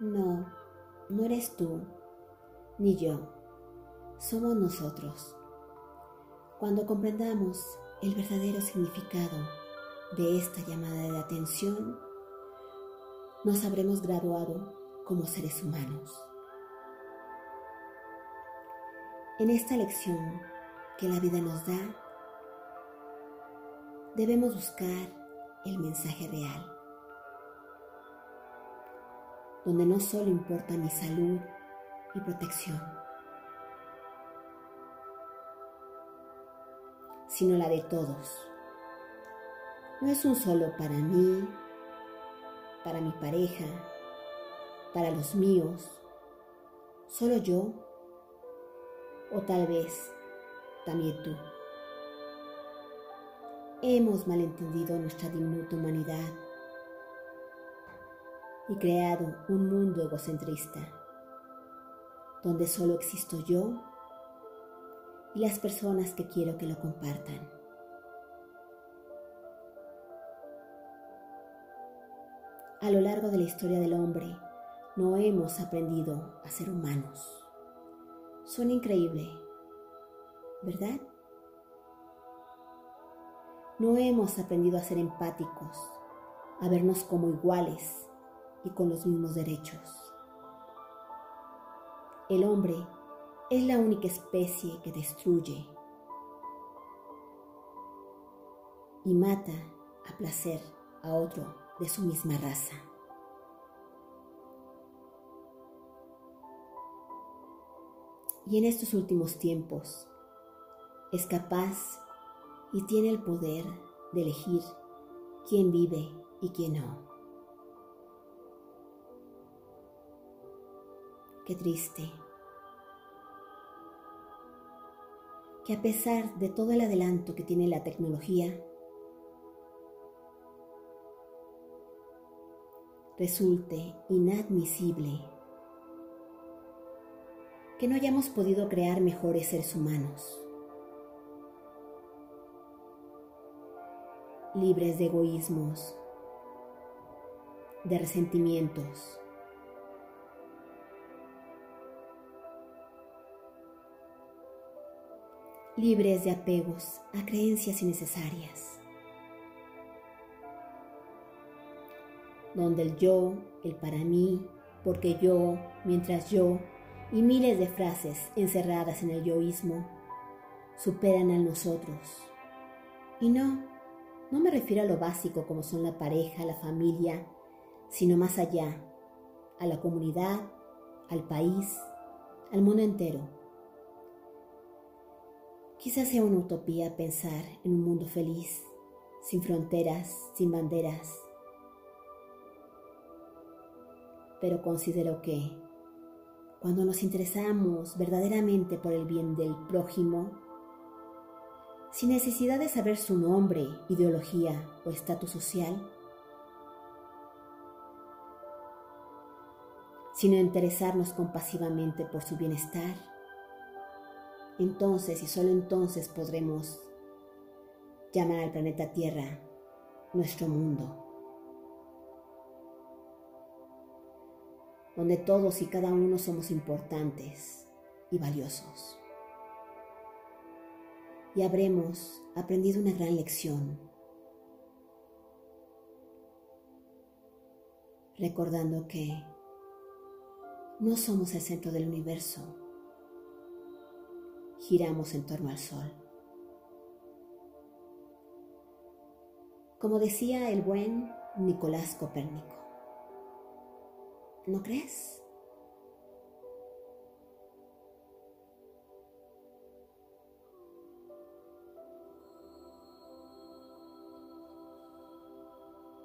No, no eres tú, ni yo, somos nosotros. Cuando comprendamos el verdadero significado de esta llamada de atención, nos habremos graduado como seres humanos. En esta lección que la vida nos da, debemos buscar el mensaje real, donde no solo importa mi salud y protección, sino la de todos. No es un solo para mí, para mi pareja, para los míos, solo yo, o tal vez también tú. Hemos malentendido nuestra diminuta humanidad y creado un mundo egocentrista, donde solo existo yo y las personas que quiero que lo compartan. A lo largo de la historia del hombre, no hemos aprendido a ser humanos. Suena increíble, ¿verdad? No hemos aprendido a ser empáticos, a vernos como iguales y con los mismos derechos. El hombre es la única especie que destruye y mata a placer a otro de su misma raza. Y en estos últimos tiempos es capaz y tiene el poder de elegir quién vive y quién no. Qué triste. Que a pesar de todo el adelanto que tiene la tecnología, resulte inadmisible que no hayamos podido crear mejores seres humanos, libres de egoísmos, de resentimientos, libres de apegos a creencias innecesarias, donde el yo, el para mí, porque yo, mientras yo, y miles de frases encerradas en el yoísmo superan al nosotros. Y no, no me refiero a lo básico como son la pareja, la familia, sino más allá, a la comunidad, al país, al mundo entero Quizás sea una utopía pensar en un mundo feliz, sin fronteras, sin banderas. Pero considero que cuando nos interesamos verdaderamente por el bien del prójimo, sin necesidad de saber su nombre, ideología o estatus social, sino interesarnos compasivamente por su bienestar, entonces y solo entonces podremos llamar al planeta Tierra nuestro mundo, donde todos y cada uno somos importantes y valiosos. Y habremos aprendido una gran lección, recordando que no somos el centro del universo, giramos en torno al Sol. Como decía el buen Nicolás Copérnico, ¿no crees?